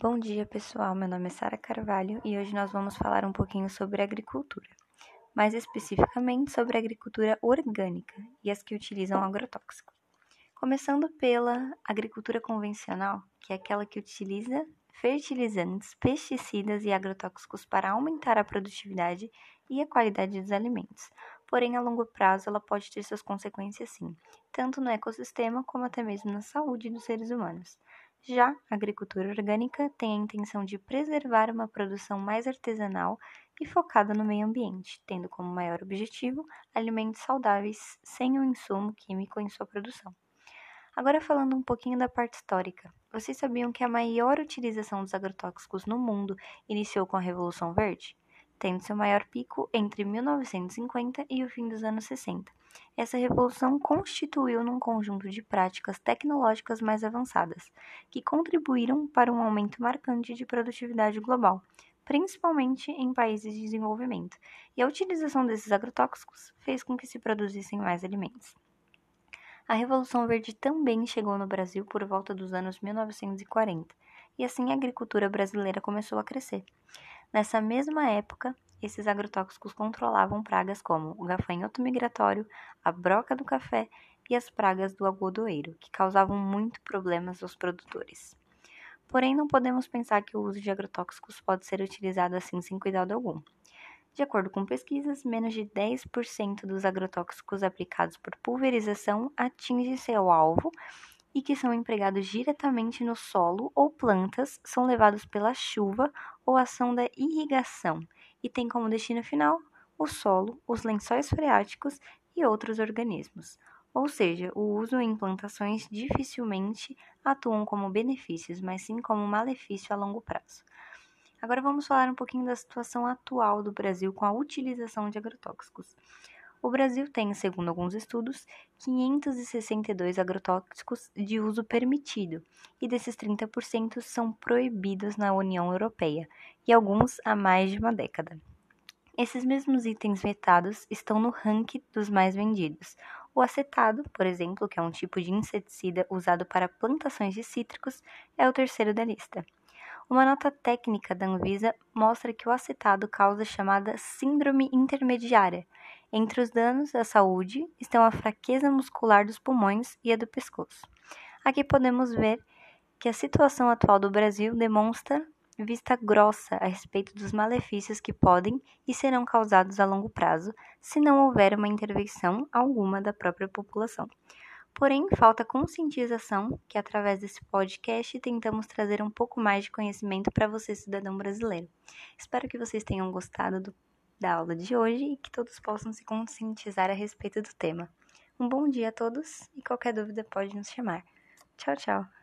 Bom dia, pessoal. Meu nome é Sara Carvalho e hoje nós vamos falar um pouquinho sobre agricultura, mais especificamente sobre agricultura orgânica e as que utilizam agrotóxicos. Começando pela agricultura convencional, que é aquela que utiliza fertilizantes, pesticidas e agrotóxicos para aumentar a produtividade e a qualidade dos alimentos. Porém, a longo prazo, ela pode ter suas consequências sim, tanto no ecossistema como até mesmo na saúde dos seres humanos. Já a agricultura orgânica tem a intenção de preservar uma produção mais artesanal e focada no meio ambiente, tendo como maior objetivo alimentos saudáveis sem o um insumo químico em sua produção. Agora falando um pouquinho da parte histórica. Vocês sabiam que a maior utilização dos agrotóxicos no mundo iniciou com a Revolução Verde? Tendo seu maior pico entre 1950 e o fim dos anos 60. Essa revolução constituiu num conjunto de práticas tecnológicas mais avançadas, que contribuíram para um aumento marcante de produtividade global, principalmente em países de desenvolvimento, e a utilização desses agrotóxicos fez com que se produzissem mais alimentos. A Revolução Verde também chegou no Brasil por volta dos anos 1940, e assim a agricultura brasileira começou a crescer. Nessa mesma época, esses agrotóxicos controlavam pragas como o gafanhoto migratório, a broca do café e as pragas do algodoeiro, que causavam muito problemas aos produtores. Porém, não podemos pensar que o uso de agrotóxicos pode ser utilizado assim sem cuidado algum. De acordo com pesquisas, menos de 10% dos agrotóxicos aplicados por pulverização atingem seu alvo e que são empregados diretamente no solo ou plantas são levados pela chuva ou ação da irrigação e têm como destino final o solo, os lençóis freáticos e outros organismos. Ou seja, o uso em plantações dificilmente atuam como benefícios, mas sim como malefício a longo prazo. Agora vamos falar um pouquinho da situação atual do Brasil com a utilização de agrotóxicos. O Brasil tem, segundo alguns estudos, 562 agrotóxicos de uso permitido, e desses 30% são proibidos na União Europeia, e alguns há mais de uma década. Esses mesmos itens vetados estão no ranking dos mais vendidos. O acetado, por exemplo, que é um tipo de inseticida usado para plantações de cítricos, é o terceiro da lista. Uma nota técnica da Anvisa mostra que o acetado causa a chamada síndrome intermediária. Entre os danos à saúde estão a fraqueza muscular dos pulmões e a do pescoço. Aqui podemos ver que a situação atual do Brasil demonstra vista grossa a respeito dos malefícios que podem e serão causados a longo prazo se não houver uma intervenção alguma da própria população. Porém, falta conscientização, que através desse podcast tentamos trazer um pouco mais de conhecimento para você, cidadão brasileiro. Espero que vocês tenham gostado do, da aula de hoje e que todos possam se conscientizar a respeito do tema. Um bom dia a todos e qualquer dúvida pode nos chamar. Tchau, tchau!